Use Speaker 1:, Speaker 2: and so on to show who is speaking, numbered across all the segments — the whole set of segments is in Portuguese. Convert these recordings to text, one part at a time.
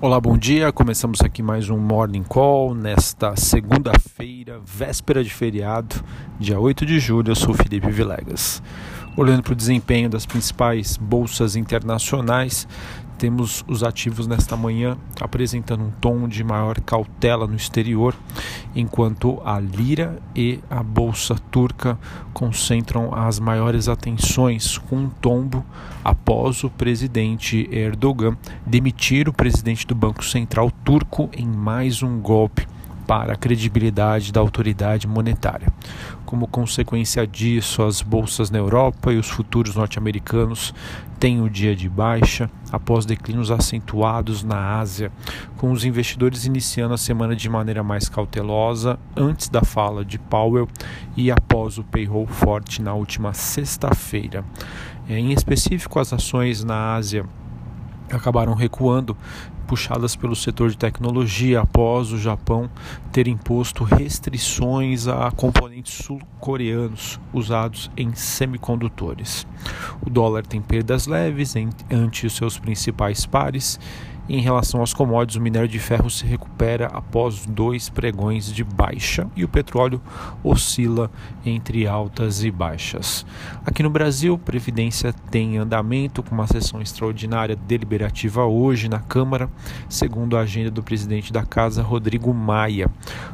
Speaker 1: Olá, bom dia. Começamos aqui mais um Morning Call nesta segunda-feira, véspera de feriado, dia 8 de julho. Eu sou Felipe Vilegas. Olhando para o desempenho das principais bolsas internacionais, temos os ativos nesta manhã apresentando um tom de maior cautela no exterior, enquanto a lira e a bolsa turca concentram as maiores atenções com um tombo após o presidente Erdogan demitir o presidente do Banco Central turco em mais um golpe para a credibilidade da autoridade monetária. Como consequência disso, as bolsas na Europa e os futuros norte-americanos têm o dia de baixa após declínios acentuados na Ásia, com os investidores iniciando a semana de maneira mais cautelosa antes da fala de Powell e após o payroll forte na última sexta-feira. Em específico, as ações na Ásia acabaram recuando puxadas pelo setor de tecnologia após o Japão ter imposto restrições a componentes sul-coreanos usados em semicondutores. O dólar tem perdas leves ante os seus principais pares em relação aos commodities, o minério de ferro se recupera após dois pregões de baixa e o petróleo oscila entre altas e baixas. Aqui no Brasil, Previdência tem andamento com uma sessão extraordinária deliberativa hoje na Câmara, segundo a agenda do presidente da Casa, Rodrigo Maia.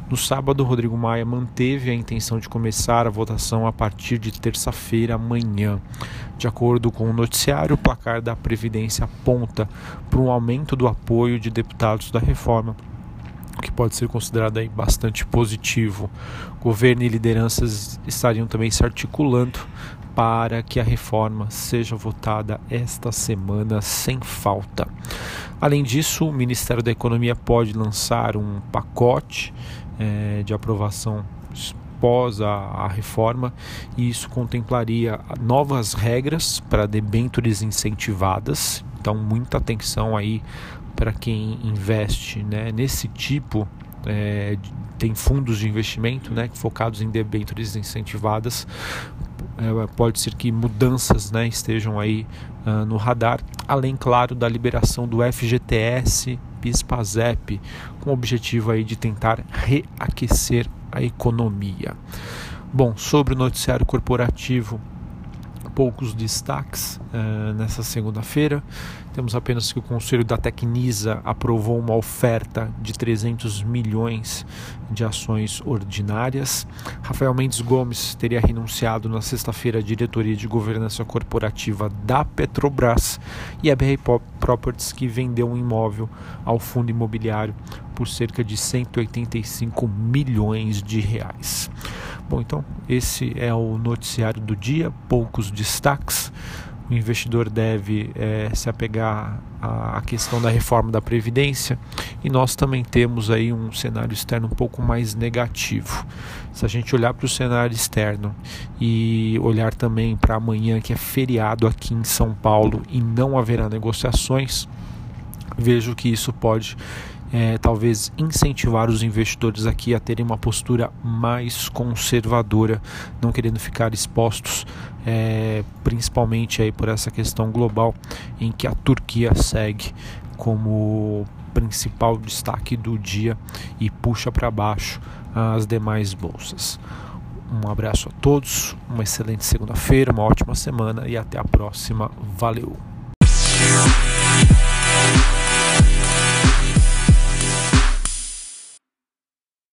Speaker 1: No sábado, Rodrigo Maia manteve a intenção de começar a votação a partir de terça-feira amanhã. De acordo com o noticiário, o placar da Previdência aponta para um aumento do apoio de deputados da reforma, o que pode ser considerado aí bastante positivo. Governo e lideranças estariam também se articulando para que a reforma seja votada esta semana sem falta. Além disso, o Ministério da Economia pode lançar um pacote é, de aprovação após a, a reforma, e isso contemplaria novas regras para debêntures incentivadas. Então, muita atenção aí para quem investe né, nesse tipo é, tem fundos de investimento né, focados em debêntures incentivadas. É, pode ser que mudanças né, estejam aí uh, no radar, além, claro, da liberação do FGTS PIS/PASEP, com o objetivo aí de tentar reaquecer a economia. Bom, sobre o noticiário corporativo, poucos destaques uh, nessa segunda-feira. Temos apenas que o Conselho da Tecnisa aprovou uma oferta de 300 milhões de ações ordinárias. Rafael Mendes Gomes teria renunciado na sexta-feira à diretoria de governança corporativa da Petrobras e a BR Properties que vendeu um imóvel ao fundo imobiliário por cerca de 185 milhões de reais. Bom, então esse é o noticiário do dia, poucos destaques o investidor deve é, se apegar à questão da reforma da Previdência e nós também temos aí um cenário externo um pouco mais negativo. Se a gente olhar para o cenário externo e olhar também para amanhã, que é feriado aqui em São Paulo e não haverá negociações, vejo que isso pode é, talvez incentivar os investidores aqui a terem uma postura mais conservadora, não querendo ficar expostos, é, principalmente aí por essa questão global em que a Turquia segue como principal destaque do dia e puxa para baixo as demais bolsas. Um abraço a todos, uma excelente segunda-feira, uma ótima semana e até a próxima. Valeu!